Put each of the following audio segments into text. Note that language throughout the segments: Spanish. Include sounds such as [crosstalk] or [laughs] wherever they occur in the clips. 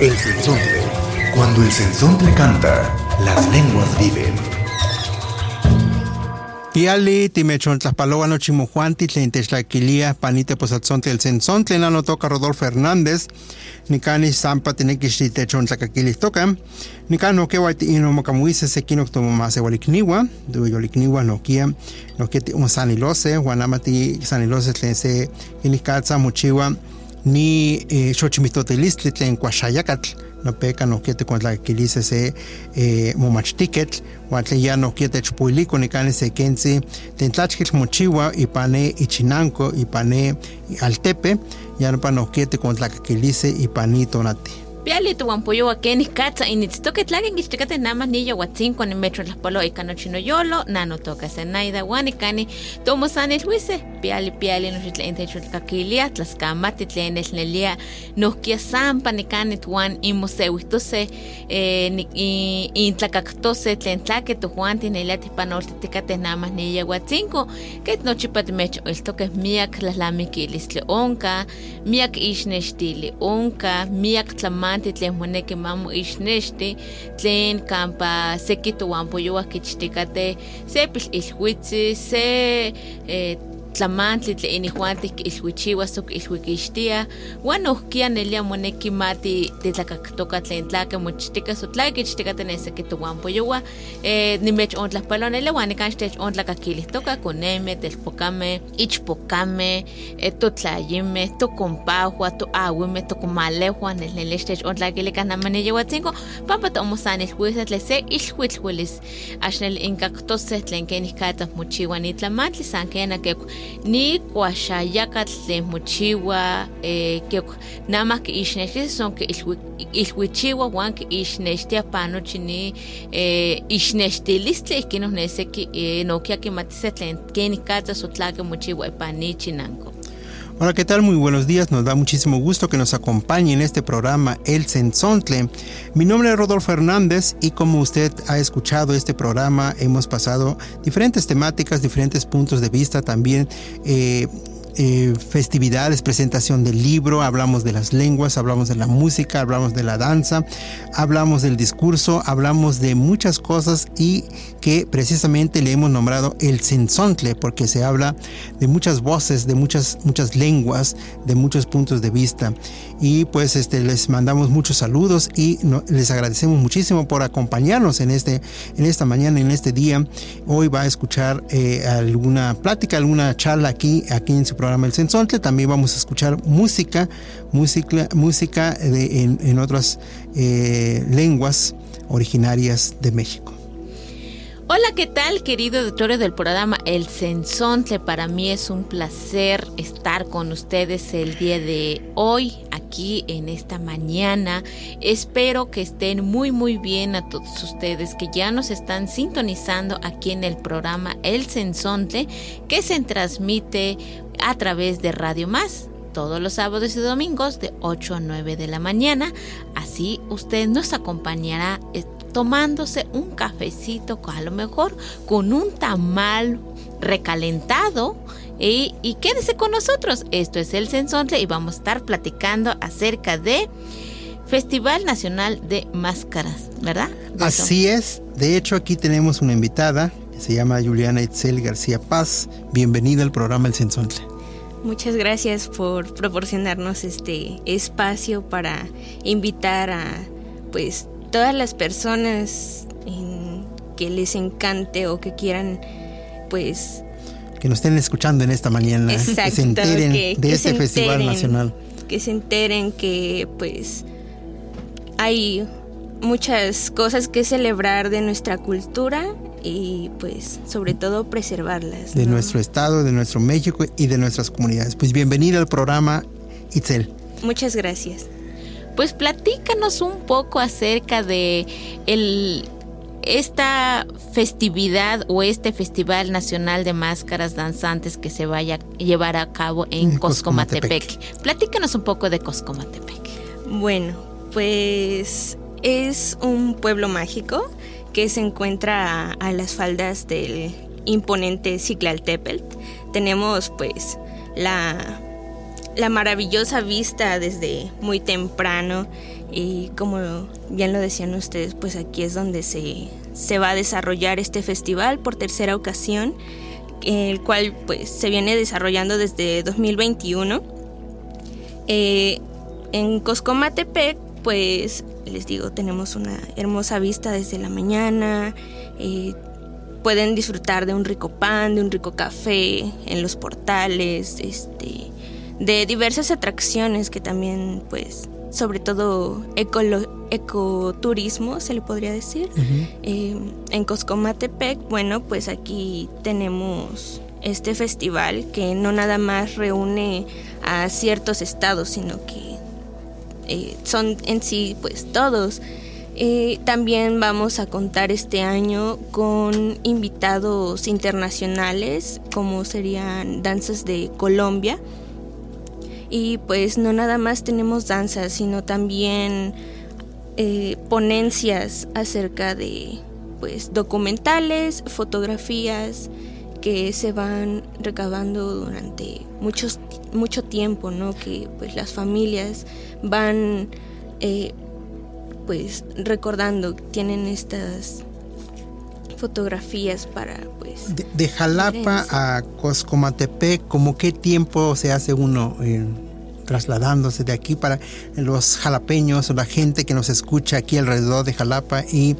El sensontle. Cuando el sensontle canta, las lenguas viven. Piali, timechon tlaspaloa no chimujuanti, tlen techlaquilia, panite posatzonte el sensontle, no toca Rodolfo Hernández, nicani sampa tinekixi techon tlacaquilihtoca, nicano que guaiti ino mocamuise sequino tomo más ewalikniwa, duyolikniwa no kia, no que un sanilose, guanamati sanilose tlen se inikatza mochiwa, ni eh, xochimitotilistli tlen kuaxayakatl nopeka nohkia tikontlakilise se eh, momachtiketl uan tlen ya nohkia techpuiliko nikani se kentzi tlen tlachkitl mochiwa ipan ne ichinanko ipan ne altepe ya nopa nohkia tikontlakilise ipan ni tonati Piali tu wampoyowa kenih katsa initztoke tlaken kichtikate nama niyo watzinko ni metro tlaspolo ikano chino yolo nano toka senaida wani kani tomo sani luise piali piali no xitla inte chutkakilia tlaskamati tlen esnelia nohkia sampa ni kani tuan imo sewistose eh, intlakaktose tlen tlake tujuanti nelia tipanoltitikate nama niya watzinko ket nochipa timecho iltoke miak tlahlamikilistle onka miak ixnechtili onka miak tlaman tlamantli tlen moneki mamo ixnexti tlen kampa seki towanpoyowah kichtikateh se pililhuitzi se eh, tlamantli tlen inijuantih kiilhuichiwa sok ilhuikixtia. Uan nohkia nelia moneki ma ti titlakaktoka tlen tlake mochtika so tlake kichtikateh neseki towanpoyowa eh, nimechontlahpalonelia uan nikan xtechontlakakilihtoka konemeh telpokameh ichpokameh eh, totlayimeh tokompahua toawimeh tokomalehua nelnelia xtechontlakilikan namaniyewatzinko pampa tomosanilhuiseh tlen se ilhuitl welis axnel inkaktoseh tlen kenih katzah mochiwa nitlamantli san keko ni kuaxayakatl tlen mochiwa eh, keko namah kiixnextis son kiilhuichiwa uan kiixnextia panochi ni eh, ixnextilistli ihkin ohneseki eh, nokia kimatiseh tlen kenih katzah so tlake mochiwa ipan ni chinanko Hola, ¿qué tal? Muy buenos días. Nos da muchísimo gusto que nos acompañe en este programa El Sensontle. Mi nombre es Rodolfo Hernández y como usted ha escuchado este programa, hemos pasado diferentes temáticas, diferentes puntos de vista, también eh, eh, festividades, presentación del libro, hablamos de las lenguas, hablamos de la música, hablamos de la danza, hablamos del discurso, hablamos de muchas cosas y que precisamente le hemos nombrado el sensontle porque se habla de muchas voces, de muchas, muchas lenguas, de muchos puntos de vista. Y pues este, les mandamos muchos saludos y les agradecemos muchísimo por acompañarnos en, este, en esta mañana, en este día. Hoy va a escuchar eh, alguna plática, alguna charla aquí, aquí en su programa El Sensontle. También vamos a escuchar música, música, música de, en, otras eh, lenguas originarias de México. Hola, ¿qué tal, querido auditorio del programa El Sensontle? Para mí es un placer estar con ustedes el día de hoy, aquí en esta mañana. Espero que estén muy, muy bien a todos ustedes que ya nos están sintonizando aquí en el programa El Sensontle, que se transmite a través de Radio Más todos los sábados y domingos de 8 a 9 de la mañana. Así usted nos acompañará tomándose un cafecito, a lo mejor con un tamal recalentado. Y, y, quédese con nosotros. Esto es El Sensontle y vamos a estar platicando acerca de Festival Nacional de Máscaras, ¿verdad? Así es. De hecho, aquí tenemos una invitada que se llama Juliana Itzel García Paz. Bienvenida al programa El Sensontle. Muchas gracias por proporcionarnos este espacio para invitar a pues todas las personas en, que les encante o que quieran pues que nos estén escuchando en esta mañana exacto, que se enteren que, de que este festival enteren, nacional. que se enteren que pues hay muchas cosas que celebrar de nuestra cultura y pues sobre todo preservarlas de ¿no? nuestro estado de nuestro México y de nuestras comunidades. Pues bienvenida al programa Itzel. Muchas gracias. Pues platícanos un poco acerca de el esta festividad o este Festival Nacional de Máscaras Danzantes que se vaya a llevar a cabo en Coscomatepec. Platícanos un poco de Coscomatepec. Bueno, pues es un pueblo mágico que se encuentra a, las faldas del imponente Ciclaltepelt. Tenemos pues la, la maravillosa vista desde muy temprano y como bien lo decían ustedes, pues aquí es donde se, se va a desarrollar este festival por tercera ocasión, el cual pues se viene desarrollando desde 2021. Eh, en Coscomatepec, pues les digo, tenemos una hermosa vista desde la mañana. Eh, pueden disfrutar de un rico pan, de un rico café en los portales, este, de diversas atracciones que también pues sobre todo ecoturismo, se le podría decir. Eh, en Coscomatepec, bueno, pues aquí tenemos este festival que no nada más reúne a ciertos estados, sino que eh, son en sí pues todos. Eh, también vamos a contar este año con invitados internacionales como serían danzas de Colombia, y pues no nada más tenemos danzas, sino también eh, ponencias acerca de pues documentales, fotografías que se van recabando durante muchos, mucho tiempo, ¿no? Que pues las familias van eh, pues recordando, tienen estas fotografías para pues de, Jalapa a Coscomatepec como qué tiempo se hace uno en trasladándose de aquí para los jalapeños o la gente que nos escucha aquí alrededor de Jalapa y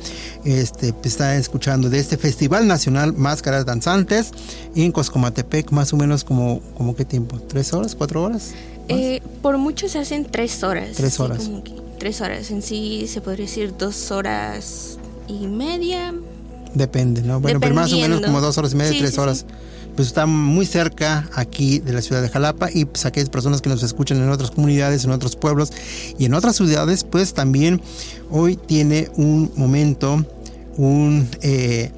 este, pues, está escuchando de este Festival Nacional Máscaras Danzantes en Coscomatepec, más o menos como, como qué tiempo, tres horas, cuatro horas? Eh, por mucho se hacen tres horas. Tres horas. tres horas, en sí se podría decir dos horas y media. Depende, ¿no? Bueno, pero más o menos como dos horas y media, tres horas. Pues está muy cerca aquí de la ciudad de Jalapa y pues aquellas personas que nos escuchan en otras comunidades, en otros pueblos y en otras ciudades, pues también hoy tiene un momento, un, eh,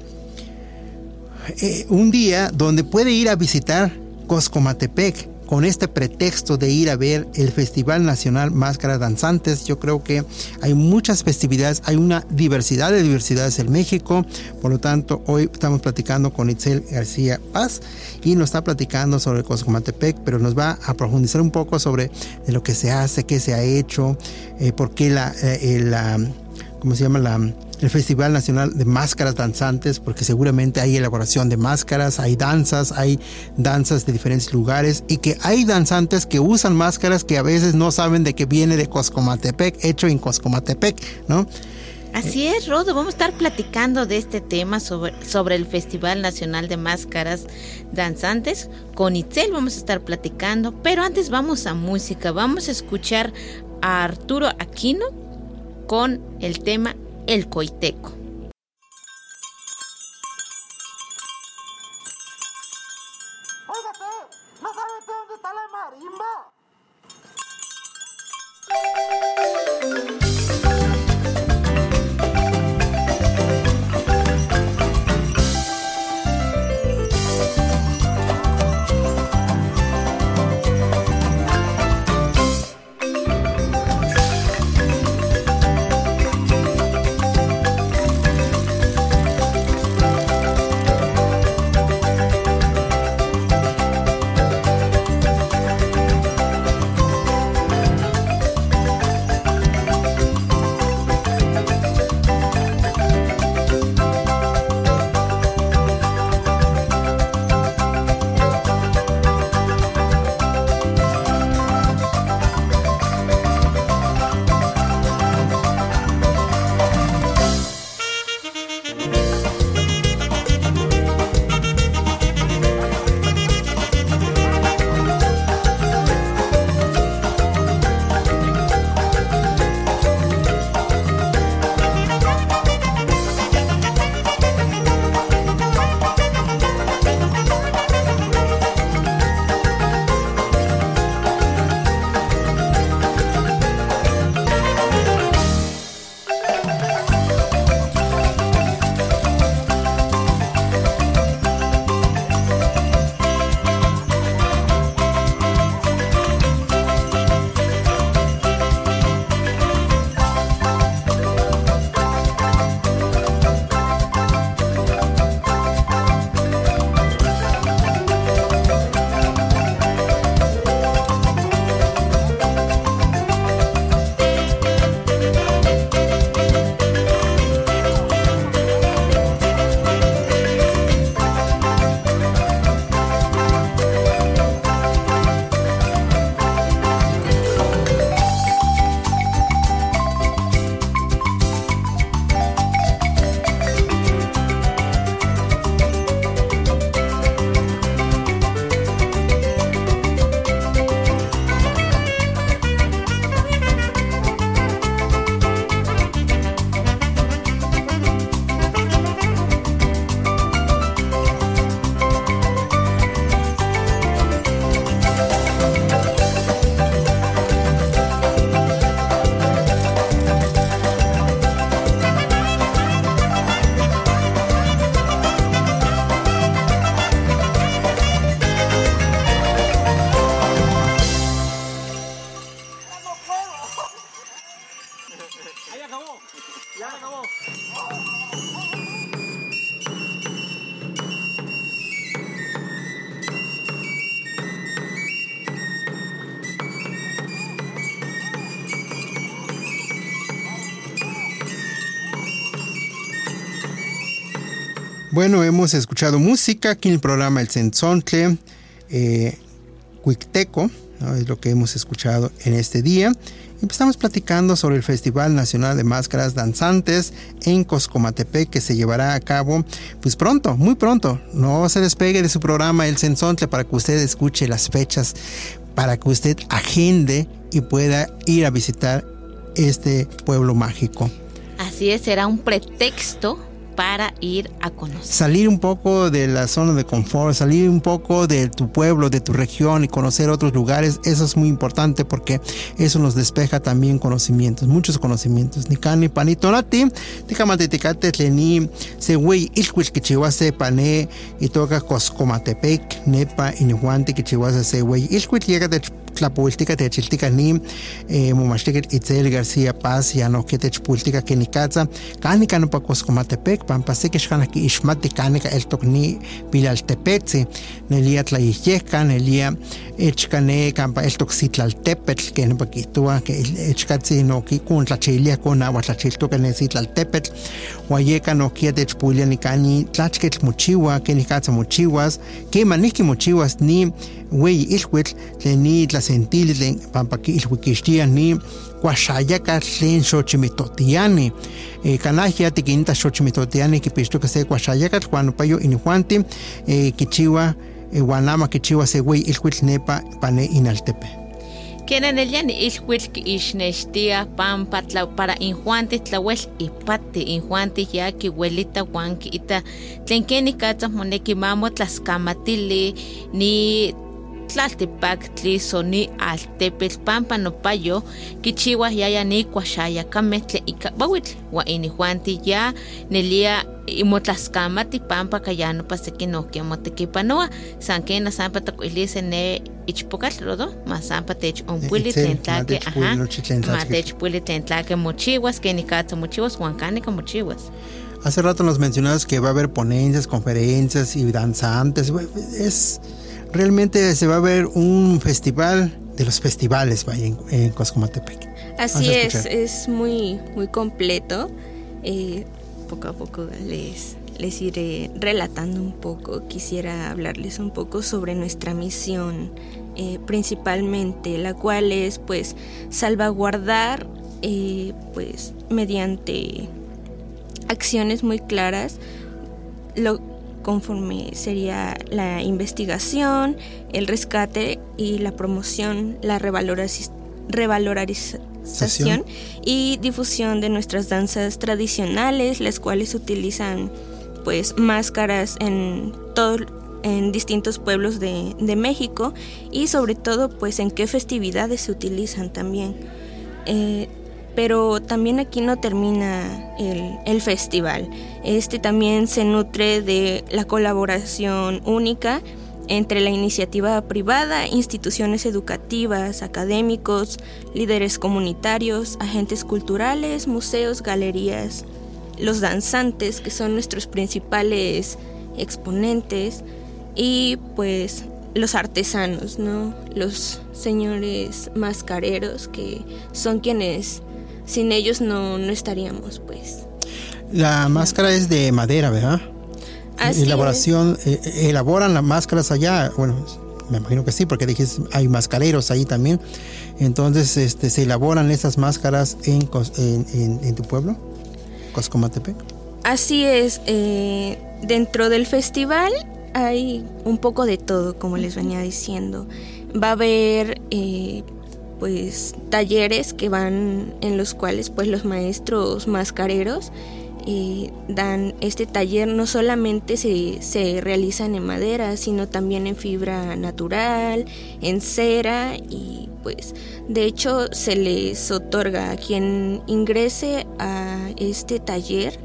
eh, un día donde puede ir a visitar Coscomatepec con este pretexto de ir a ver el Festival Nacional Máscaras Danzantes. Yo creo que hay muchas festividades, hay una diversidad de diversidades en México. Por lo tanto, hoy estamos platicando con Itzel García Paz y nos está platicando sobre Coscomatepec, pero nos va a profundizar un poco sobre lo que se hace, qué se ha hecho, eh, por qué la, eh, la ¿cómo se llama? La el Festival Nacional de Máscaras Danzantes, porque seguramente hay elaboración de máscaras, hay danzas, hay danzas de diferentes lugares y que hay danzantes que usan máscaras que a veces no saben de que viene de Coscomatepec, hecho en Coscomatepec, ¿no? Así es, Rodo, vamos a estar platicando de este tema sobre, sobre el Festival Nacional de Máscaras Danzantes. Con Itzel vamos a estar platicando, pero antes vamos a música, vamos a escuchar a Arturo Aquino con el tema el coiteco. Bueno, hemos escuchado música aquí en el programa El Sensontle, eh, es lo que hemos escuchado en este día. Empezamos platicando sobre el Festival Nacional de Máscaras Danzantes en Coscomatepec que se llevará a cabo pues pronto, muy pronto. No se despegue de su programa El Sensontle para que usted escuche las fechas, para que usted agende y pueda ir a visitar este pueblo mágico. Así es, será un pretexto para ir a conocer. Salir un poco de la zona de confort, salir un poco de tu pueblo, de tu región y conocer otros lugares, eso es muy importante porque eso nos despeja también conocimientos, muchos conocimientos. Ni cani panito nati, ticamate ticate tleni, se güey ilhuich que chihuase pané y toca coscomatepec, nepa y nihuante que chihuase se güey ilhuich llega de tlapultica techiltica ni eh, itzel García Paz ya no que techpultica que ni katza canica no pa coscomatepec pampa se que xana ki ixmati canica el tocni pilaltepetzi nelia tlayihyeca nelia echkane campa el toxitlaltepetl que no pa kitua que echkatzi no ki kun tlachilia kun agua tlachiltoca ne sitlaltepetl. Huayeca no kia techpulia ni cani tlachketl mochiwa que ni katza mochiwas. Que maniki mochiwas ni güey ilhuitl tlen ni tlasentili tlen pampa ki ilhuikixtia ni kuaxayaka tlen xochimitotiani eh, kanahia tikinita xochimitotiani kipixtoka se kuaxayakatl huan payo inihuanti eh, kichiwa eh, huan ama kichiwa se güey ilhuitl nepa pane inaltepe. Kenan el yan ilhuitl ki ixnextia pampa para injuanti tlawel ipati injuanti ya ki huelita huan ki ita tlen keni katza moneki mamo tlaskamatili ni tlaltipaktli so ni altepetl pampa nopayo kichiwa yaya ni kuaxayakameh tle ika bawitl wa inijuanti ya nelia imotlaskamati pampa kaya nopa seki nohki motekipanoa san kena sampa takuilise ne ichpokatl rodo ma sampa tech onpuili tlen tlake ajá. ma techpuili tlen tlake mochiwas keni katza mochiwas huan kanika mochiwas Hace rato nos mencionabas que va a haber ponencias, conferencias y danzantes. Es realmente se va a ver un festival de los festivales vaya, en, en Coscomatepec. Así es, es muy, muy completo. Eh, poco a poco les, les iré relatando un poco. Quisiera hablarles un poco sobre nuestra misión, eh, principalmente, la cual es pues salvaguardar, eh, pues mediante acciones muy claras, lo conforme sería la investigación, el rescate y la promoción, la revalorización y difusión de nuestras danzas tradicionales, las cuales utilizan pues máscaras en todo en distintos pueblos de, de México y sobre todo pues en qué festividades se utilizan también. Eh, pero también aquí no termina el, el festival. Este también se nutre de la colaboración única entre la iniciativa privada, instituciones educativas, académicos, líderes comunitarios, agentes culturales, museos, galerías, los danzantes, que son nuestros principales exponentes, y pues los artesanos, ¿no? Los señores mascareros, que son quienes sin ellos no, no estaríamos, pues. La máscara es de madera, ¿verdad? Así Elaboración, eh, eh, elaboran las máscaras allá. Bueno, me imagino que sí, porque dijiste hay mascareros ahí también. Entonces, este, se elaboran esas máscaras en, en- en tu pueblo, Coscomatepec. Así es, eh, dentro del festival hay un poco de todo, como les venía diciendo. Va a haber eh, pues talleres que van en los cuales pues los maestros mascareros eh, dan este taller no solamente se, se realizan en madera sino también en fibra natural en cera y pues de hecho se les otorga a quien ingrese a este taller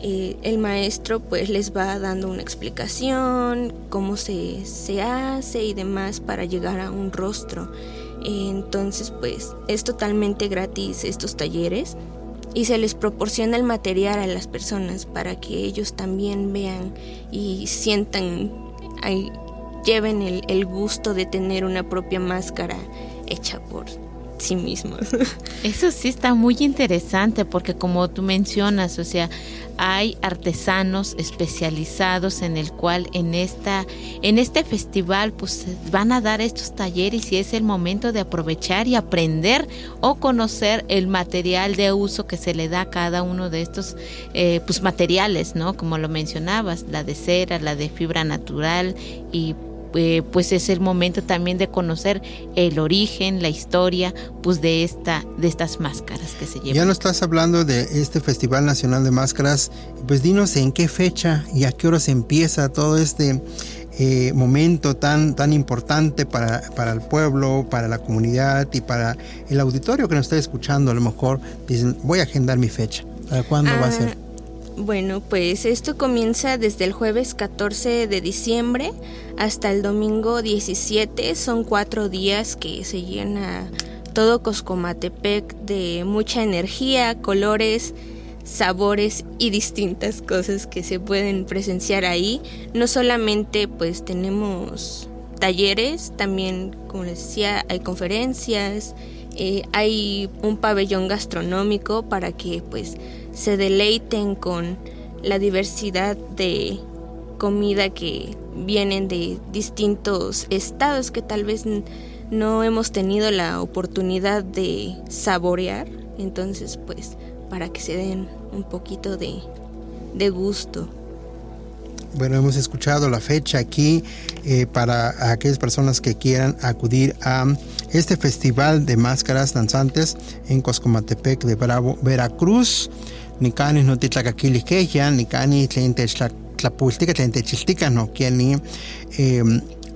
eh, el maestro pues les va dando una explicación, cómo se, se hace y demás para llegar a un rostro. Entonces pues es totalmente gratis estos talleres y se les proporciona el material a las personas para que ellos también vean y sientan, lleven el, el gusto de tener una propia máscara hecha por sí mismos. [laughs] Eso sí está muy interesante porque como tú mencionas, o sea, hay artesanos especializados en el cual en esta en este festival pues van a dar estos talleres y es el momento de aprovechar y aprender o conocer el material de uso que se le da a cada uno de estos eh, pues materiales, ¿no? Como lo mencionabas, la de cera, la de fibra natural y eh, pues es el momento también de conocer el origen, la historia, pues de esta, de estas máscaras que se llevan. Ya no estás hablando de este Festival Nacional de Máscaras, pues dinos en qué fecha y a qué hora se empieza todo este eh, momento tan, tan importante para, para, el pueblo, para la comunidad y para el auditorio que nos está escuchando. A lo mejor dicen, voy a agendar mi fecha. ¿Para cuándo va a ser? Bueno, pues esto comienza desde el jueves 14 de diciembre hasta el domingo 17. Son cuatro días que se llena todo Coscomatepec de mucha energía, colores, sabores y distintas cosas que se pueden presenciar ahí. No solamente pues tenemos talleres, también como les decía hay conferencias, eh, hay un pabellón gastronómico para que pues se deleiten con la diversidad de comida que vienen de distintos estados que tal vez no hemos tenido la oportunidad de saborear. Entonces, pues, para que se den un poquito de, de gusto. Bueno, hemos escuchado la fecha aquí eh, para aquellas personas que quieran acudir a este festival de máscaras danzantes en Coscomatepec de Bravo, Veracruz ni canis no titlacakilihkeya, ni canis tlen techtlapultica, tlen techiltica, no ni eh,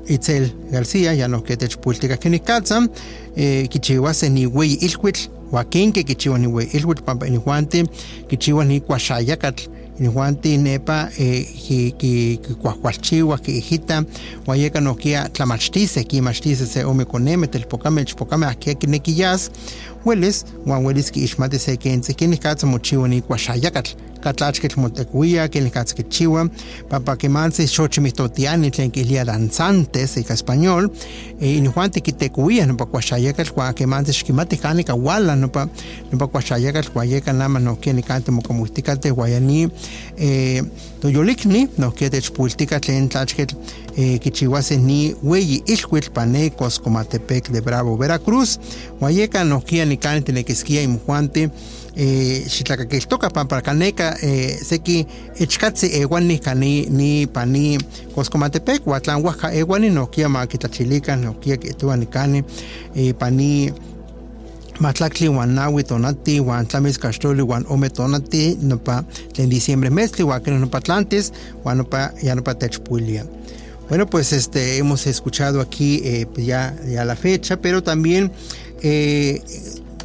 Itzel García, ya no que techpultica que ni katza, eh, kichiwas ni wey ilhuitl, huaquín que kichiwa ni wey ilhuitl, pampa ni juante, kichiwa ni cuaxayacatl, Juanti nepa eh, ki ki kuahkualchiwa ki hijita. Wayeka nokia tlamachtice ki machtice se ome koneme telpokame chpokame akia kinekiyas welis wan welis ki ixmati se kense kini katsa mochiwa ni kuaxayakatl katlachketl motekuia kini katsa kichiwa papa kemansi xochimihtotiani tlen kilia danzantes ika español e inijuanti kitekuia nopa kuaxayakatl wan kemansi xkimati kani kawala nopa nopa kuaxayakatl wayeka nama nokia nikanti mokomuihtikateh wayani eh, toyolikni nohkia techpultika tlen tlachketl eh, kichiuase ni weyi ilhuitl pane Coscomatepec de Bravo, Veracruz. Huayeka nohkia nikani tenekiskia imjuante eh, xitlakakiltoka para kaneka eh, seki ichkatzi ewani kani ni pani Coscomatepec, huatlan huaja ewani nohkia ma kitlachilikan nohkia kituan nikani eh, pani matlactli nawi tonati wan tlamis caxtoli wan ome tonati nopa en diciembre mezcli wan no nopa tlantis wan nopa ya nopa techpulia. Bueno, pues este hemos escuchado aquí eh, pues ya, ya la fecha, pero también eh,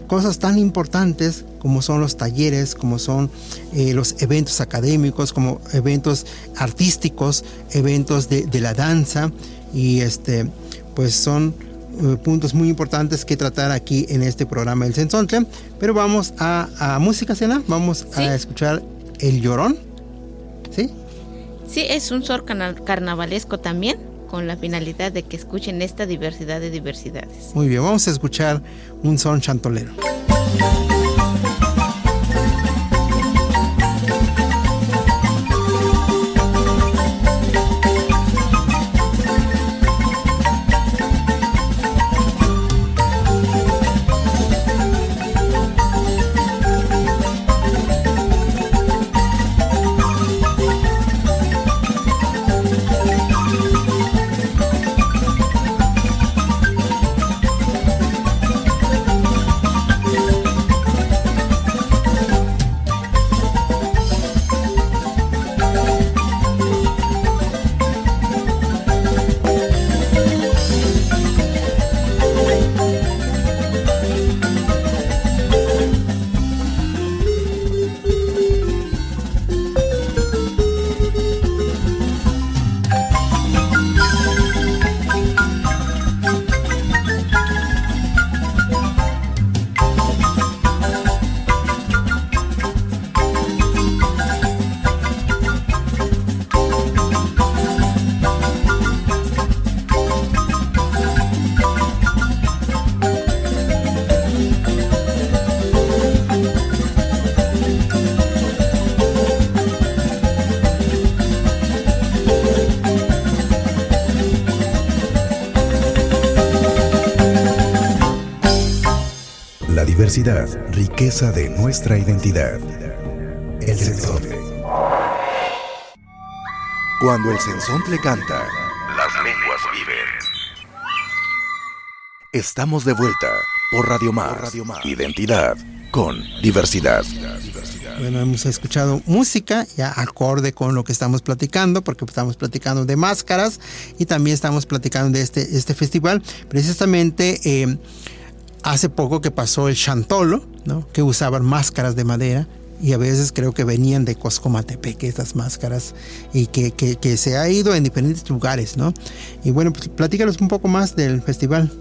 cosas tan importantes como son los talleres, como son eh, los eventos académicos, como eventos artísticos, eventos de, de la danza y este pues son eh, puntos muy importantes que tratar aquí en este programa del Sensontle. Pero vamos a, música, Cena. Vamos a escuchar El Llorón. ¿Sí? Sí, es un sor carnavalesco también, con la finalidad de que escuchen esta diversidad de diversidades. Muy bien, vamos a escuchar un son chantolero. Diversidad, riqueza de nuestra identidad. El Sensontle. Cuando el Sensontle canta, las lenguas viven. Estamos de vuelta por Radio Más. Identidad con diversidad. Bueno, hemos escuchado música ya acorde con lo que estamos platicando, porque estamos platicando de máscaras y también estamos platicando de este, este festival. Precisamente eh, hace poco que pasó el Chantolo, ¿no? que usaban máscaras de madera y a veces creo que venían de Coscomatepec estas máscaras y que, que, que, se ha ido en diferentes lugares, ¿no? Y bueno, pues platícanos un poco más del festival.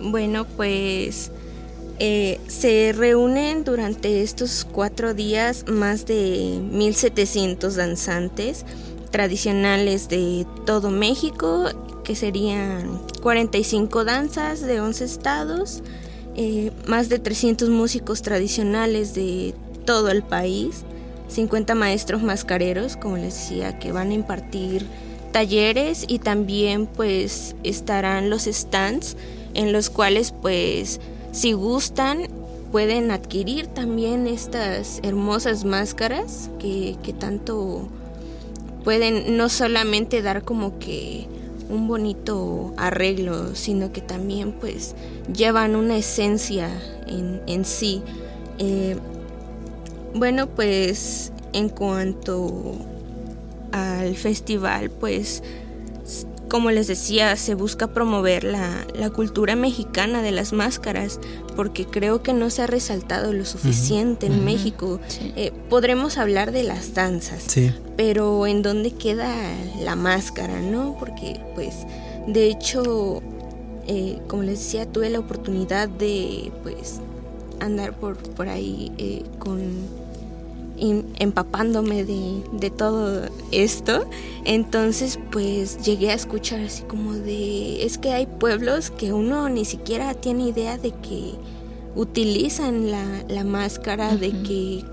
Bueno, pues eh, se reúnen durante estos cuatro días más de 1.700 danzantes tradicionales de todo México, que serían 45 danzas de 11 estados, eh, más de 300 músicos tradicionales de todo el país, 50 maestros mascareros, como les decía, que van a impartir talleres y también pues estarán los stands en los cuales pues si gustan, pueden adquirir también estas hermosas máscaras que, tanto pueden no solamente dar como que un bonito arreglo, sino que también pues llevan una esencia en, sí. Eh, bueno, pues en cuanto al festival, pues como les decía, se busca promover la, cultura mexicana de las máscaras, porque creo que no se ha resaltado lo suficiente en México. Eh, podremos hablar de las danzas, pero ¿en dónde queda la máscara, no? Porque, pues, de hecho, eh, como les decía, tuve la oportunidad de, pues, andar por, por ahí eh, con empapándome de, todo esto. Entonces pues llegué a escuchar así como de, es que hay pueblos que uno ni siquiera tiene idea de que utilizan la, máscara, de que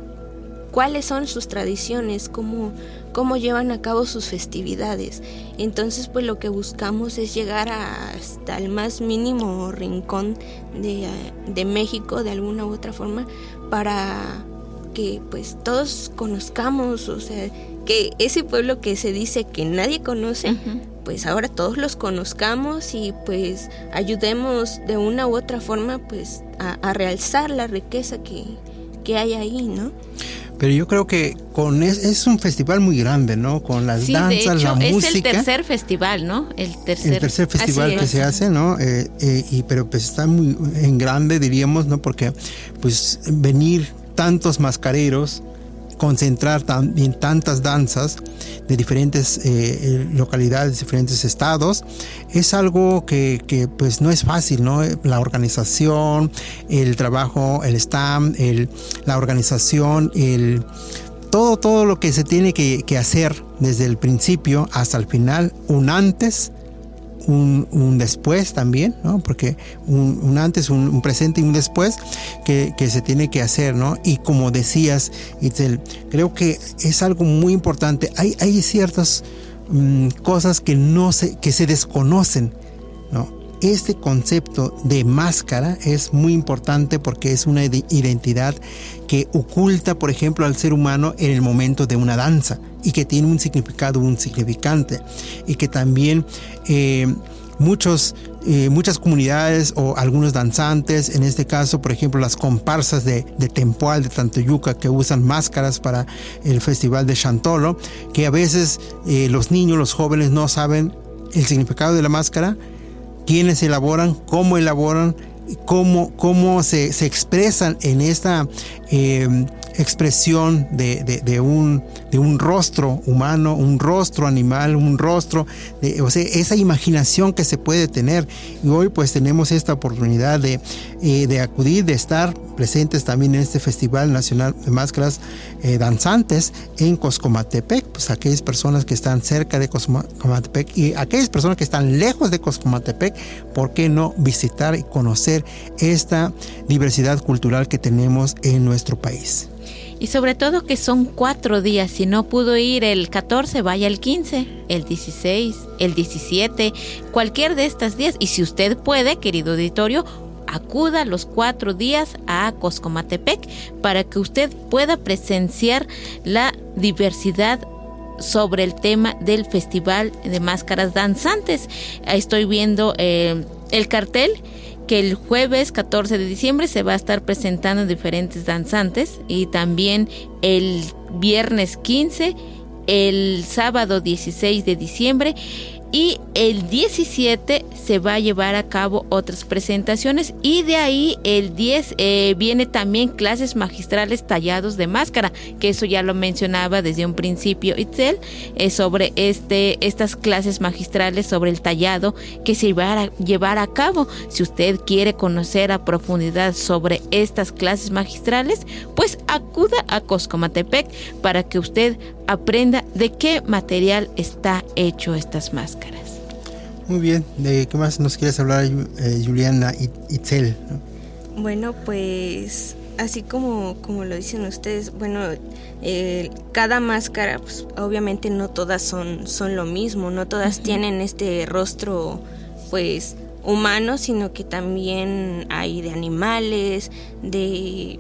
cuáles son sus tradiciones, cómo, cómo llevan a cabo sus festividades. Entonces, pues lo que buscamos es llegar hasta el más mínimo rincón de, de México, de alguna u otra forma, para que pues todos conozcamos, o sea, que ese pueblo que se dice que nadie conoce, pues ahora todos los conozcamos y pues ayudemos de una u otra forma pues a, realzar la riqueza que, que hay ahí, ¿no? Pero yo creo que con es, un festival muy grande, ¿no? Con las danzas, la música. Es el tercer festival, ¿no? El tercer, el tercer festival que se hace, ¿no? Eh, eh, y pero pues está muy en grande, diríamos, ¿no? Porque pues venir tantos mascareros, concentrar también tantas danzas de diferentes eh, eh, localidades, diferentes estados, es algo que, pues no es fácil, ¿no? La organización, el trabajo, el el, la organización, el todo, todo lo que se tiene que hacer desde el principio hasta el final, un antes un, después también, ¿no? Porque un, antes, un, presente y un después que, se tiene que hacer, ¿no? Y como decías, Itzel, creo que es algo muy importante. Hay, hay ciertas mm, cosas que no se, que se desconocen, ¿no? Este concepto de máscara es muy importante porque es una identidad que oculta, por ejemplo, al ser humano en el momento de una danza y que tiene un significado, un significante. Y que también eh, muchos, eh, muchas comunidades o algunos danzantes, en este caso, por ejemplo, las comparsas de, de Tempoal, de Tantoyuca, que usan máscaras para el festival de Chantolo, que a veces eh, los niños, los jóvenes no saben el significado de la máscara, quiénes elaboran, cómo elaboran, cómo, cómo se, se expresan en esta expresión de, un, de un rostro humano, un rostro animal, un rostro, de, o sea, esa imaginación que se puede tener. Y hoy pues tenemos esta oportunidad de, eh, de acudir, de estar presentes también en este Festival Nacional de Máscaras eh, Danzantes en Coscomatepec, pues aquellas personas que están cerca de Coscomatepec y aquellas personas que están lejos de Coscomatepec, ¿por qué no visitar y conocer esta diversidad cultural que tenemos en nuestro país? Y sobre todo que son cuatro días. Si no pudo ir el 14, vaya el 15, el 16, el 17, cualquier de estas días. Y si usted puede, querido auditorio, acuda los cuatro días a Coscomatepec para que usted pueda presenciar la diversidad sobre el tema del Festival de Máscaras Danzantes. Estoy viendo eh, el cartel que el jueves 14 de diciembre se va a estar presentando diferentes danzantes y también el viernes 15, el sábado 16 de diciembre y el 17 se va a llevar a cabo otras presentaciones y de ahí el 10 eh, viene también clases magistrales tallados de máscara, que eso ya lo mencionaba desde un principio Itzel, eh, sobre este, estas clases magistrales sobre el tallado que se va a llevar a cabo. Si usted quiere conocer a profundidad sobre estas clases magistrales, pues acuda a Coscomatepec para que usted aprenda de qué material está hecho estas máscaras. Muy bien, ¿de qué más nos quieres hablar, eh, Juliana Itzel? Bueno, pues así como, como lo dicen ustedes, bueno, eh, cada máscara, pues obviamente no todas son, son lo mismo, no todas tienen este rostro, pues humano, sino que también hay de animales, de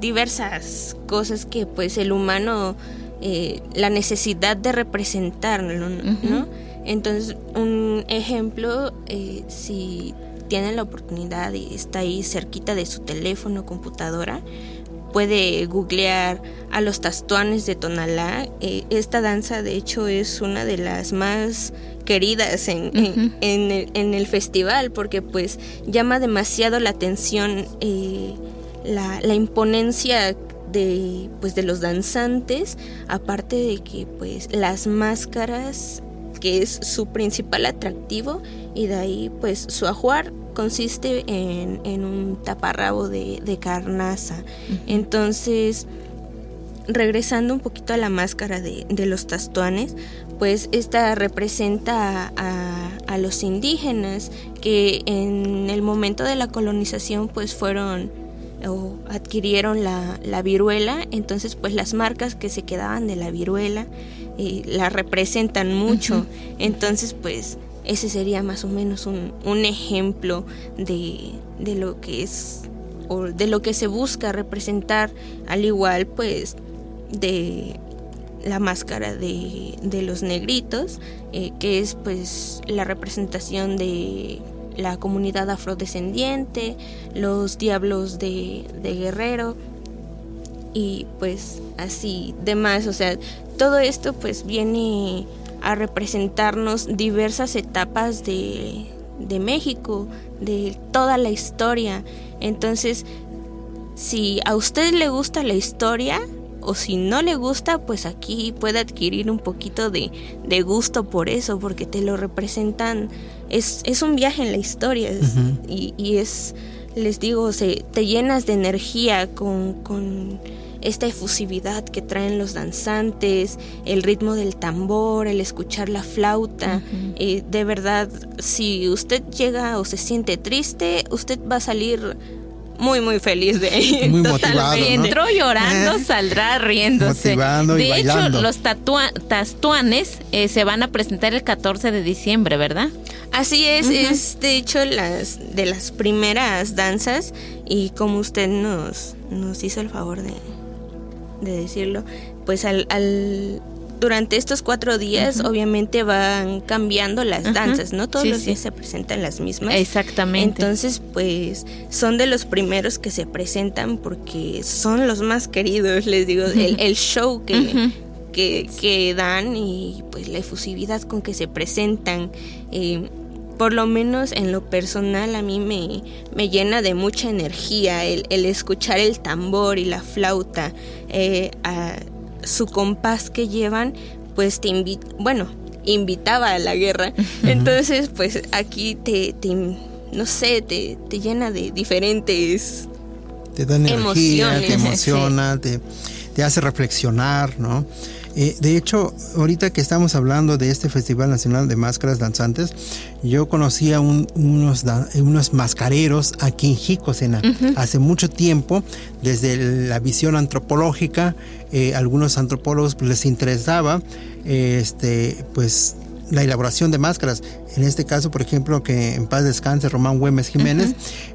diversas cosas que pues el humano eh, la necesidad de representarlo, ¿no? Entonces, un ejemplo, eh, si tiene la oportunidad y está ahí cerquita de su teléfono, computadora, puede googlear a los tastuanes de Tonalá. Eh, esta danza, de hecho, es una de las más queridas en, en, el, en, el, festival porque pues llama demasiado la atención la, la, imponencia de pues de los danzantes aparte de que pues las máscaras que es su principal atractivo y de ahí pues su ajuar consiste en, un taparrabo de, carnaza. Entonces regresando un poquito a la máscara de, los tastuanes pues esta representa a, a, los indígenas que en el momento de la colonización pues fueron o adquirieron la, la, viruela, entonces pues las marcas que se quedaban de la viruela eh, la representan mucho, entonces pues ese sería más o menos un, un ejemplo de, de, lo que es o de lo que se busca representar, al igual pues de la máscara de, de los negritos, eh, que es pues la representación de la comunidad afrodescendiente, los diablos de, Guerrero y pues así demás. O sea, todo esto pues viene a representarnos diversas etapas de, de México, de toda la historia. Entonces, si a usted le gusta la historia, o si no le gusta, pues aquí puede adquirir un poquito de, de gusto por eso, porque te lo representan. Es, es un viaje en la historia y, y, es, les digo, se, te llenas de energía con, con esta efusividad que traen los danzantes, el ritmo del tambor, el escuchar la flauta. Eh, de verdad, si usted llega o se siente triste, usted va a salir muy, muy feliz de ahí. Muy [laughs] motivado. Entró llorando, eh. saldrá riéndose. de hecho, los tastuanes eh, se van a presentar el 14 de diciembre, ¿verdad? Así es, es de hecho las de las primeras danzas y como usted nos, nos hizo el favor de, de decirlo, pues al, al durante estos cuatro días obviamente van cambiando las danzas, ¿no? Todos los días se presentan las mismas. Exactamente. Entonces, pues son de los primeros que se presentan porque son los más queridos, les digo, el, show que, que, dan y pues la efusividad con que se presentan. Eh, por lo menos en lo personal a mí me, me llena de mucha energía el, el escuchar el tambor y la flauta. Eh, a, su compás que llevan, pues te invita, bueno, invitaba a la guerra. [laughs] Entonces, pues aquí te, te no sé, te, te, llena de diferentes te da energía, te emociona, te, te hace reflexionar, ¿no? Eh, de hecho, ahorita que estamos hablando de este Festival Nacional de Máscaras Danzantes, yo conocí a unos, unos mascareros aquí en Jicosena hace mucho tiempo, desde la visión antropológica, eh, algunos antropólogos pues, les interesaba este, pues la elaboración de máscaras. En este caso, por ejemplo, que en paz descanse Román Güemes Jiménez,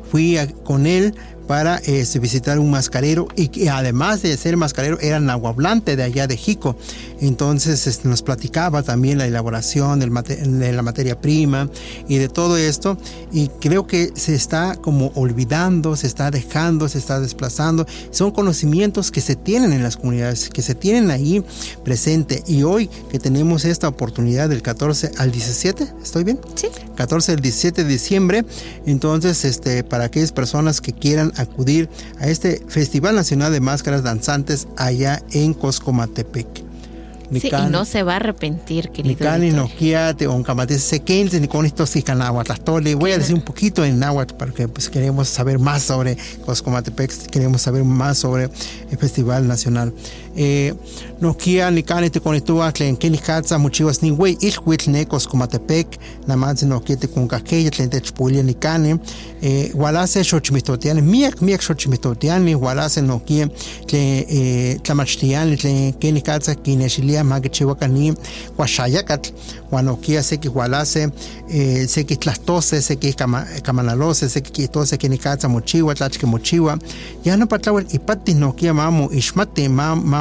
fui con él para este, visitar un mascarero y que además de ser mascarero era nahuablante de allá de Jico. Entonces este, nos platicaba también la elaboración de la materia prima y de todo esto y creo que se está como olvidando, se está dejando, se está desplazando. Son conocimientos que se tienen en las comunidades, que se tienen ahí presente y hoy que tenemos esta oportunidad del 14 al 17, ¿estoy bien? Sí. 14 al 17 de diciembre, entonces este, para aquellas personas que quieran acudir a este Festival Nacional de Máscaras Danzantes allá en Coscomatepec. Sí, y no se va a arrepentir, querido. Nicani no quiate, on camate se quente, ni con estos Voy a decir un poquito en náhuatl porque pues, queremos saber más sobre Coscomatepec, queremos saber más sobre el Festival Nacional. Eh, no kia ni cani te conectúa tlen que ni katsa muchivas ni güey ilhuitl necos comatepec namanse no quiete con caqueya tlen te chpulia ni cani eh, walase xochimistotiani miak miak xochimistotiani walase no kia tlen eh, tlamachtiani tlen que ni katsa kinexilia makichiwakani huaxayakatl guanoquia seki walase eh, seki tlastose seki kamanalose seki kitose que ni katsa mochiwa tlachke mochiwa ya no patlawel ipati no kia mamu ishmati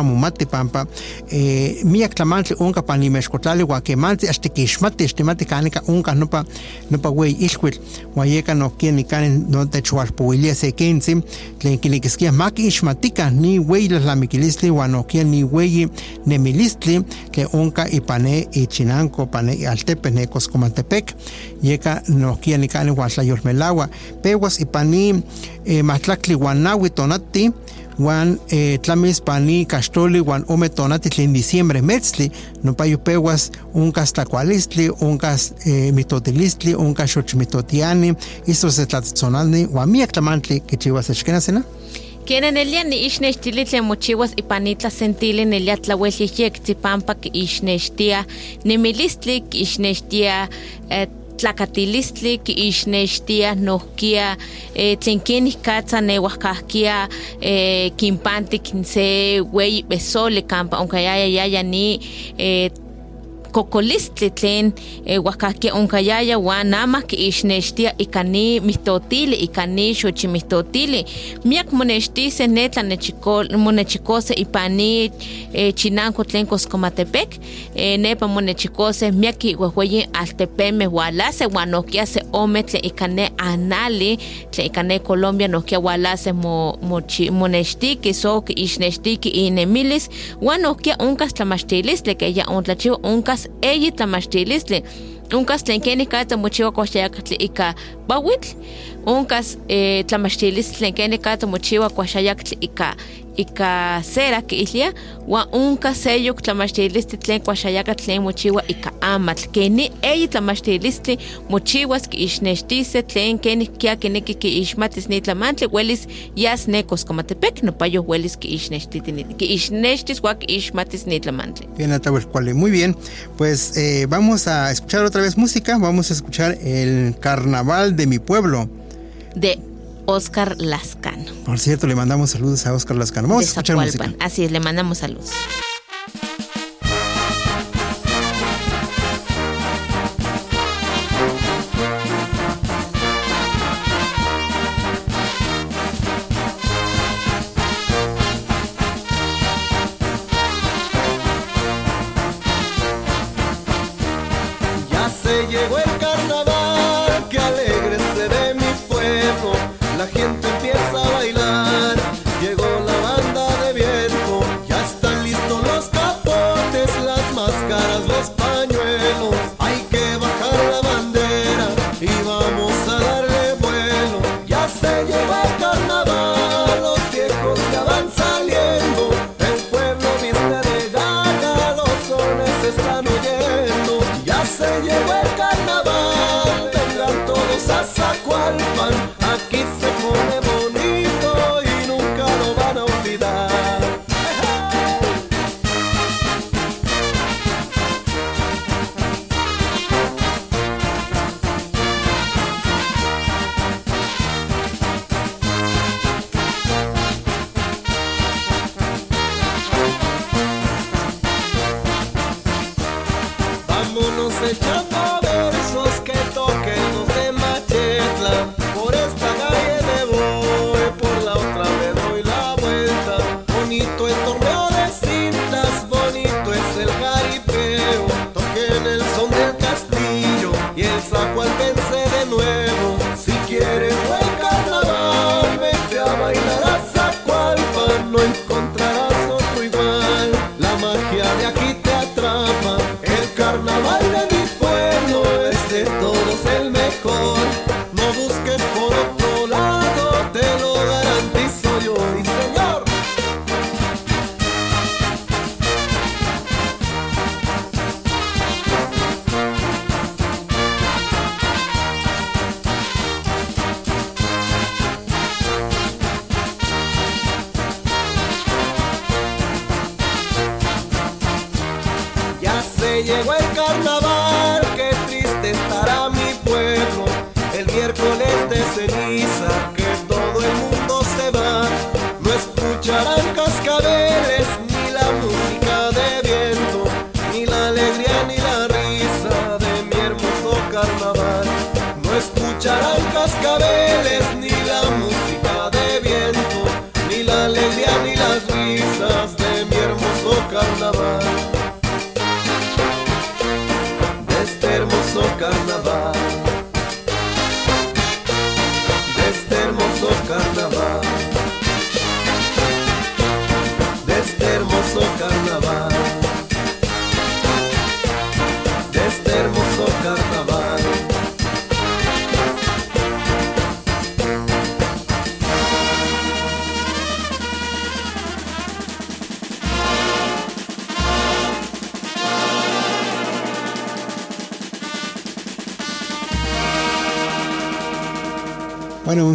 mamu mati pampa eh, miak tlamantli onka pa nimexkotlali ua kemantli axti kixmati ixtimati kanika onka nopa nopa wei ilhuitl ua yeka nohkia nikani no techualpouilia se kentzi tlen kilikiskia maki ixmatika ni wei lalamikilisli ua nohkia ni wei nemilistli tlen onka ipane ichinanko pane ialtepe ne Coscomantepec. Yeka nohkia nikani ua tlayolmelaua pewas ipani eh, mahtlaktli wan naui tonati Juan eh, Tlamespani, Caxtoli, Juan Ome Tonatitli en diciembre, Metzli, Nopayupeguas, Uncas Tlacualistli, Uncas eh, Mitotilistli, Uncas Xochmitotiani, Istos Tlatzonalni, Guamiak Tlamantli, Kichihuas Echkenasena. Kenen eliani ixnechtili tlen mochiwas ipanitla sentili nelia tlauelyehyek tzipampak ixnextia nemilistlik ixnextia eh, tlakatilistli kiixnextia nohkia eh, tlen kenih katsa newahkahkia eh, kinpantik se weyi besoli kampa onkayaya yaya ni eh, kokolistli tlen eh, oaxcahkia onkayaya uan namah kiixnextia ika ni mihtotili ika ni xochimihtotili miak monextiseh ne monechikoseh ipan ni eh, tlen eh, nepa monechikoseh miak kiuehweyin altepemeh ualaseh uan se ome tlen ne anali tlen ika ne Colombia nohkia ualaseh mo, monextiki so kiixnextiki inemilis uan nohkia onkas tlamachtilistli ke ya ontlachiwa onkas eyi tlamachtilistli onkas tlen kenih katsa mochiwa kuaxayakatl ika bawitl onkas eh, tlamachtilistli tlen kenih katsa mochiwa kuaxayakatl ika ika cera kiilia uan onka seyok tlamachtilistli tlen kuaxayakatl tlen mochiwa ika amatl keni eyi tlamachtilistli mochiwas kiixnextise tlen kenih kia kineki kiixmatis ni tlamantli welis yas ne Coscomatepec nopayo welis kiixnextis uan kiixmatis ni tlamantli. Bien, Atahualcuale, muy bien. Pues eh, vamos a escuchar otra vez música, vamos a escuchar el Carnaval de mi pueblo. De Oscar Lascano. Por cierto, le mandamos saludos a Oscar Lascano. Vamos a escuchar música. Así es, le mandamos saludos.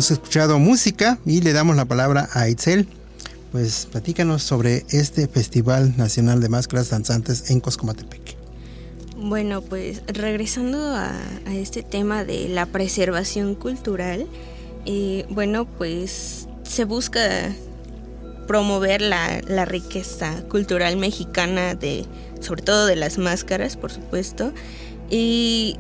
Hemos escuchado música y le damos la palabra a Itzel. Pues platícanos sobre este Festival Nacional de Máscaras Danzantes en Coscomatepec. Bueno, pues regresando a, este tema de la preservación cultural, eh, bueno, pues se busca promover la, la riqueza cultural mexicana de, sobre todo de las máscaras, por supuesto, y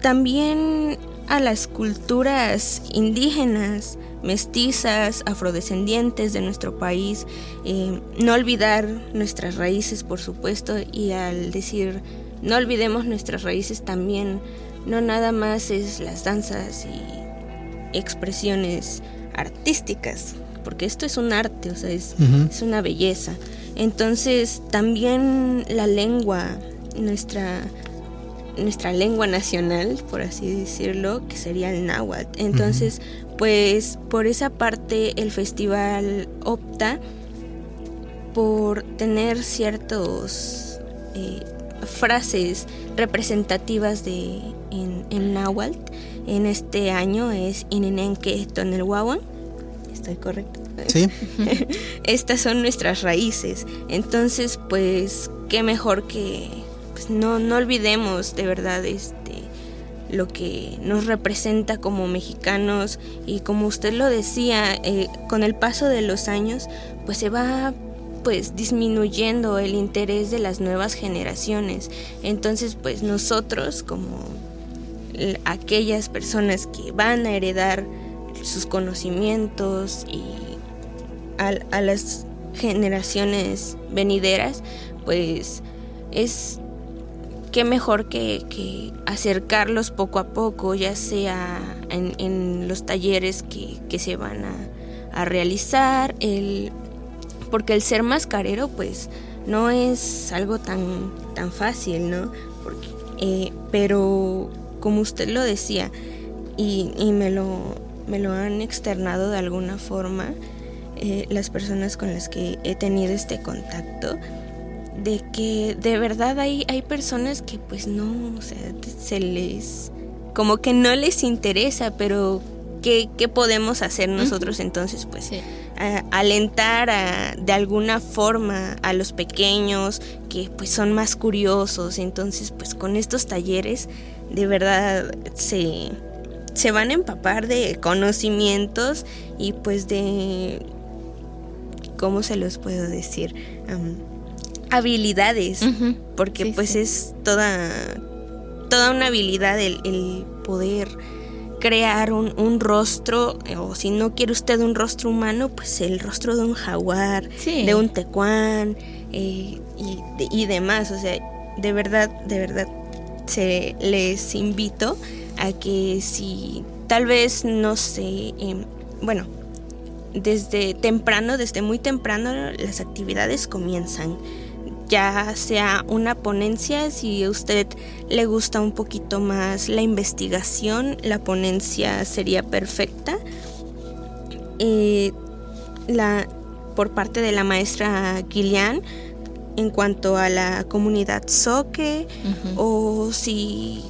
también a las culturas indígenas, mestizas, afrodescendientes de nuestro país, eh, no olvidar nuestras raíces, por supuesto, y al decir no olvidemos nuestras raíces también, no nada más es las danzas y expresiones artísticas, porque esto es un arte, o sea, es, una belleza. Entonces, también la lengua, nuestra nuestra lengua nacional, por así decirlo, que sería el náhuatl. Entonces, pues por esa parte el festival opta por tener ciertos eh, frases representativas de en, en náhuatl. En este año es Inenenque Tonelhuahuan. ¿Estoy correcto? Sí, [laughs] estas son nuestras raíces. Entonces, pues, qué mejor que pues, no, no olvidemos de verdad este lo que nos representa como mexicanos y como usted lo decía, eh, con el paso de los años, pues se va pues disminuyendo el interés de las nuevas generaciones. Entonces, pues nosotros como aquellas personas que van a heredar sus conocimientos y a, a las generaciones venideras, pues es qué mejor que, acercarlos poco a poco, ya sea en, los talleres que, se van a, realizar, el, porque el ser mascarero pues no es algo tan, tan fácil, ¿no? Eh, pero como usted lo decía, y, y me, lo, me lo han externado de alguna forma, eh, las personas con las que he tenido este contacto, de que de verdad hay, hay personas que pues no, o sea, se les, como que no les interesa, pero ¿qué, qué podemos hacer nosotros entonces? Pues Sí. a- alentar a- de alguna forma a los pequeños que pues son más curiosos, entonces pues con estos talleres de verdad se, se van a empapar de conocimientos y pues de, ¿cómo se los puedo decir? Habilidades, porque Sí, pues sí. es toda, toda una habilidad el, el poder crear un, un rostro, eh, o si no quiere usted un rostro humano, pues el rostro de un jaguar, Sí. de un tecuán eh, y, de- y demás. O sea, de verdad, de verdad, se les invito a que si tal vez, no sé, em, bueno, desde temprano, desde muy temprano, las actividades comienzan. Ya sea una ponencia, si a usted le gusta un poquito más la investigación, la ponencia sería perfecta. Eh, la, por parte de la maestra Gillian, en cuanto a la comunidad Soque, o si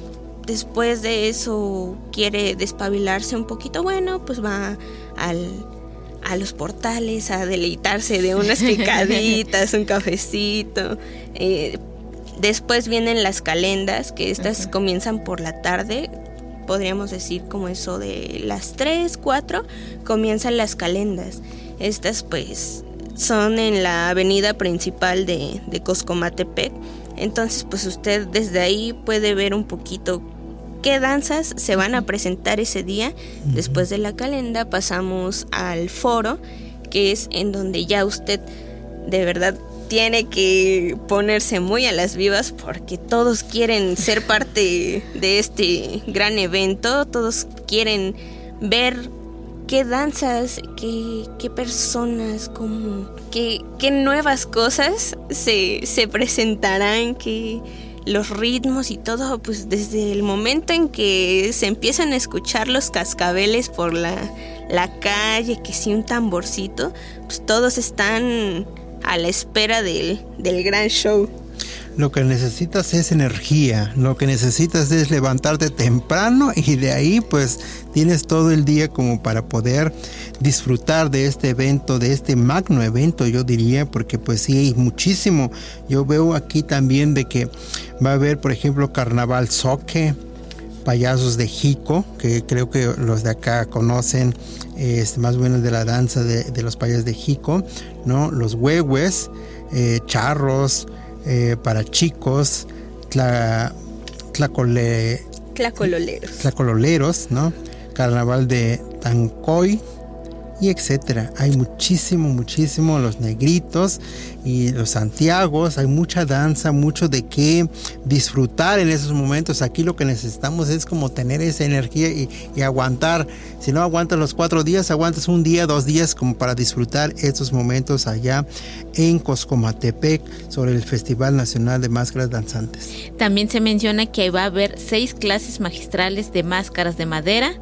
después de eso quiere despabilarse un poquito, bueno, pues va al, a los portales a deleitarse de unas [laughs] picaditas, un cafecito. eh, después vienen las calendas, que estas comienzan por la tarde, podríamos decir como eso de las 3, 4, comienzan las calendas. Estas pues son en la avenida principal de, de Coscomatepec. Entonces pues usted desde ahí puede ver un poquito qué danzas se van a presentar ese día. Después de la calenda pasamos al foro, que es en donde ya usted de verdad tiene que ponerse muy a las vivas porque todos quieren ser [laughs] parte de este gran evento, todos quieren ver qué danzas, qué, qué personas, cómo, qué, qué nuevas cosas se, se presentarán, qué los ritmos y todo, pues desde el momento en que se empiezan a escuchar los cascabeles por la, la calle, que si un tamborcito, pues todos están a la espera del, del gran show. Lo que necesitas es energía, lo que necesitas es levantarte temprano y de ahí pues tienes todo el día como para poder disfrutar de este evento, de este magno evento yo diría, porque pues sí hay muchísimo. Yo veo aquí también de que va a haber por ejemplo carnaval soque, payasos de Jico, que creo que los de acá conocen, este, más o de la danza de, los payasos de Jico, ¿no? Los huehues, eh, charros, eh, para chicos, tla, tlacole, tlacololeros. tlacololeros, ¿no? Carnaval de Tancoy, y etcétera. Hay muchísimo, muchísimo los negritos y los santiagos, hay mucha danza, mucho de qué disfrutar en esos momentos. Aquí lo que necesitamos es como tener esa energía y, aguantar. Si no aguantas los cuatro días, aguantas un día, dos días como para disfrutar estos momentos allá en Coscomatepec sobre el Festival Nacional de Máscaras Danzantes. También se menciona que va a haber seis clases magistrales de máscaras de madera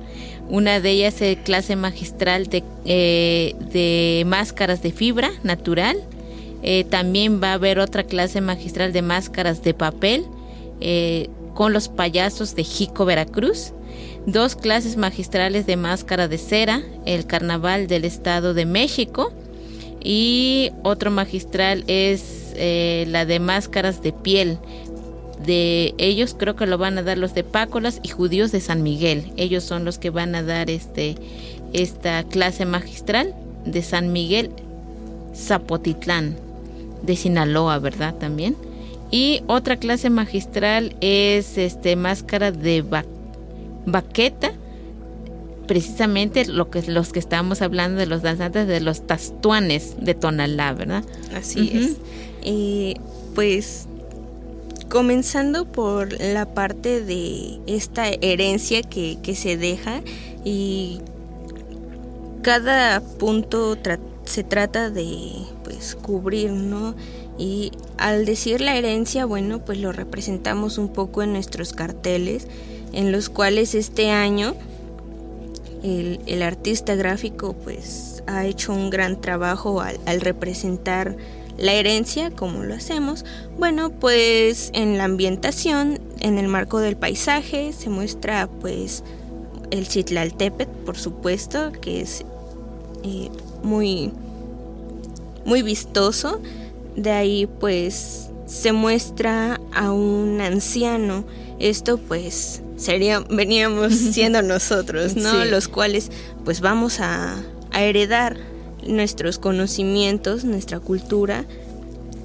una de ellas es clase magistral de, eh, máscaras de fibra natural. Eh, también va a haber otra clase magistral de máscaras de papel eh, con los payasos de Jico, Veracruz. Dos clases magistrales de máscara de cera, el Carnaval del Estado de México. Y otro magistral es la de máscaras de piel, de ellos creo que lo van a dar los de Pácolas y judíos de San Miguel. Ellos son los que van a dar este esta clase magistral de San Miguel Zapotitlán de Sinaloa, ¿verdad? También. Y otra clase magistral es este máscara de baqueta, precisamente lo que los que estamos hablando de los danzantes de los tastuanes de Tonalá, ¿verdad? Así es. Y pues comenzando por la parte de esta herencia que, se deja y cada punto se trata de pues cubrir, ¿no? Y al decir la herencia, bueno, pues lo representamos un poco en nuestros carteles, en los cuales este año el, el artista gráfico pues ha hecho un gran trabajo al, al representar la herencia, ¿cómo lo hacemos? Bueno, pues en la ambientación, en el marco del paisaje, se muestra pues el Chitlaltepet, por supuesto, que es eh, muy, muy vistoso. De ahí pues se muestra a un anciano. Esto pues sería, veníamos [laughs] siendo nosotros, ¿no? Los cuales pues vamos a, a heredar nuestros conocimientos, nuestra cultura.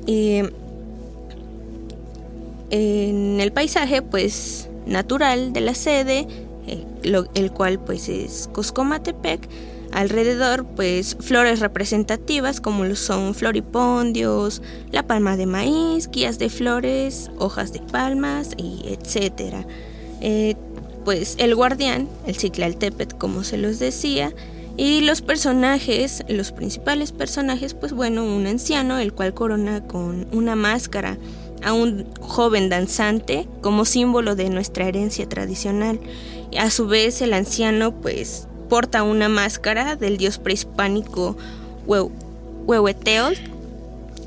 en el paisaje, pues, natural de la sede, eh, el cual, pues, es Coscomatepec. Alrededor, pues, flores representativas como lo son floripondios, la palma de maíz, guías de flores, hojas de palmas y etcétera. Eh, pues el guardián, el Ciclaltepet, como se los decía, y los personajes, los principales personajes, pues bueno, un anciano, el cual corona con una máscara a un joven danzante como símbolo de nuestra herencia tradicional. A su vez, el anciano pues porta una máscara del dios prehispánico Huehueteotl,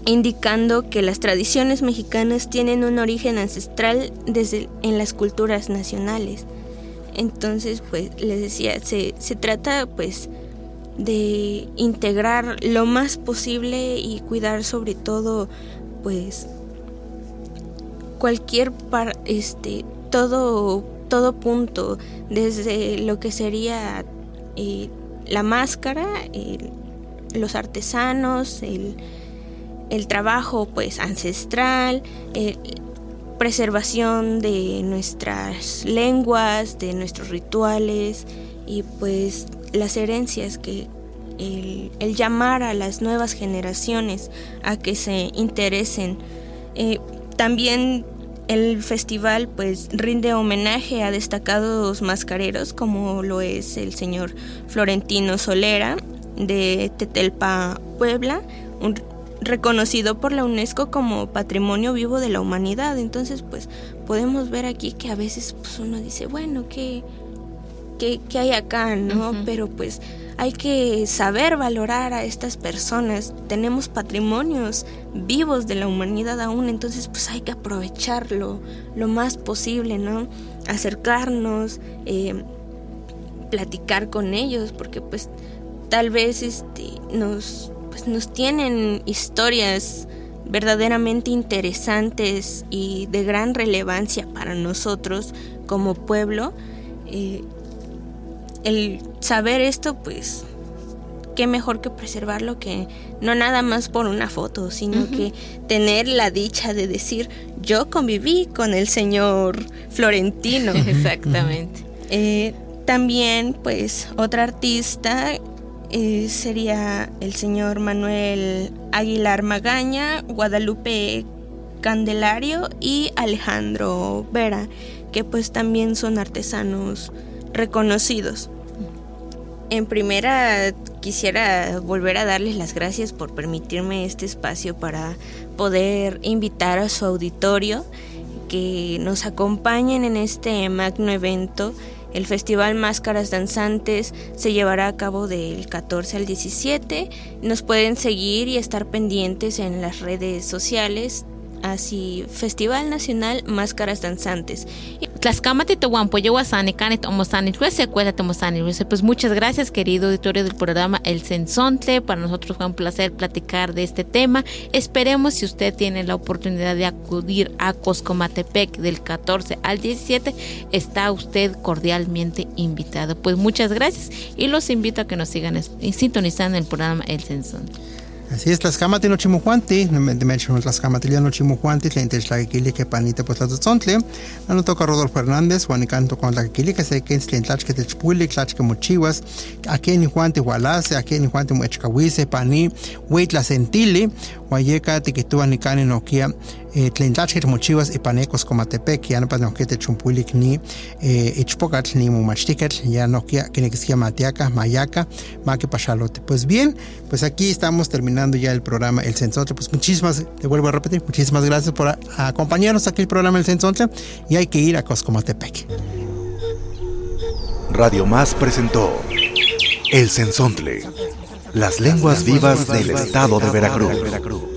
indicando que las tradiciones mexicanas tienen un origen ancestral desde en las culturas nacionales. Entonces, pues les decía, se, se trata pues de integrar lo más posible y cuidar sobre todo pues cualquier par, este todo todo punto desde lo que sería eh, la máscara los artesanos el, trabajo pues ancestral preservación de nuestras lenguas de nuestros rituales y pues las herencias que el, llamar a las nuevas generaciones a que se interesen. Eh, también el festival pues rinde homenaje a destacados mascareros como lo es el señor Florentino Solera de Tetelpa, Puebla, reconocido por la UNESCO como Patrimonio Vivo de la Humanidad. Entonces pues podemos ver aquí que a veces pues, uno dice, bueno, ¿qué, qué, hay acá? ¿no? Pero pues hay que saber valorar a estas personas. Tenemos patrimonios vivos de la humanidad aún, entonces pues hay que aprovecharlo lo más posible, ¿no? Acercarnos, eh, platicar con ellos, porque pues tal vez este, nos, pues, nos tienen historias verdaderamente interesantes y de gran relevancia para nosotros como pueblo. Eh, el saber esto, pues, qué mejor que preservarlo que no nada más por una foto, sino que tener la dicha de decir, yo conviví con el señor Florentino. [laughs] Exactamente. Eh, también, pues, otra artista eh, sería el señor Manuel Aguilar Magaña, Guadalupe Candelario y Alejandro Vera, que pues también son artesanos reconocidos. En primera quisiera volver a darles las gracias por permitirme este espacio para poder invitar a su auditorio que nos acompañen en este magno evento. El Festival Máscaras Danzantes se llevará a cabo del 14 al 17. Nos pueden seguir y estar pendientes en las redes sociales así Festival Nacional Máscaras Danzantes. Pues muchas gracias, querido auditorio del programa El Sensonte. Para nosotros fue un placer platicar de este tema. Esperemos si usted tiene la oportunidad de acudir a Coscomatepec del 14 al 17, está usted cordialmente invitado. Pues muchas gracias y los invito a que nos sigan sintonizando el programa El Sensonte. Así es, Tlaxcamati no chimujuanti, dimension Tlaxcamatilia no chimujuanti, la inteslaquili que panita pues la tzontli, no toca Rodolfo Hernández, Juanicanto con la quili que se que techpuli, tlach que mochiwas, aquí ni juanti hualase, aquí ni juanti muechcahuise, la sentili, huayeca tiquitúa ni cani noquia, eh, tlen tlachkit mochiwas ipanecos comatepec, ya no pa noquia techumpulik ni eh, ichpocatl ni mumachtiketl, ya noquia que matiaca, mayaca, maque pachalote. Pues bien, pues aquí estamos terminando ya el programa El Sensontle. Pues muchísimas, te vuelvo a repetir, muchísimas gracias por acompañarnos aquí el programa El Sensontle y hay que ir a Coscomatepec. Radio Más presentó El Sensontle, las lenguas vivas del estado de Veracruz.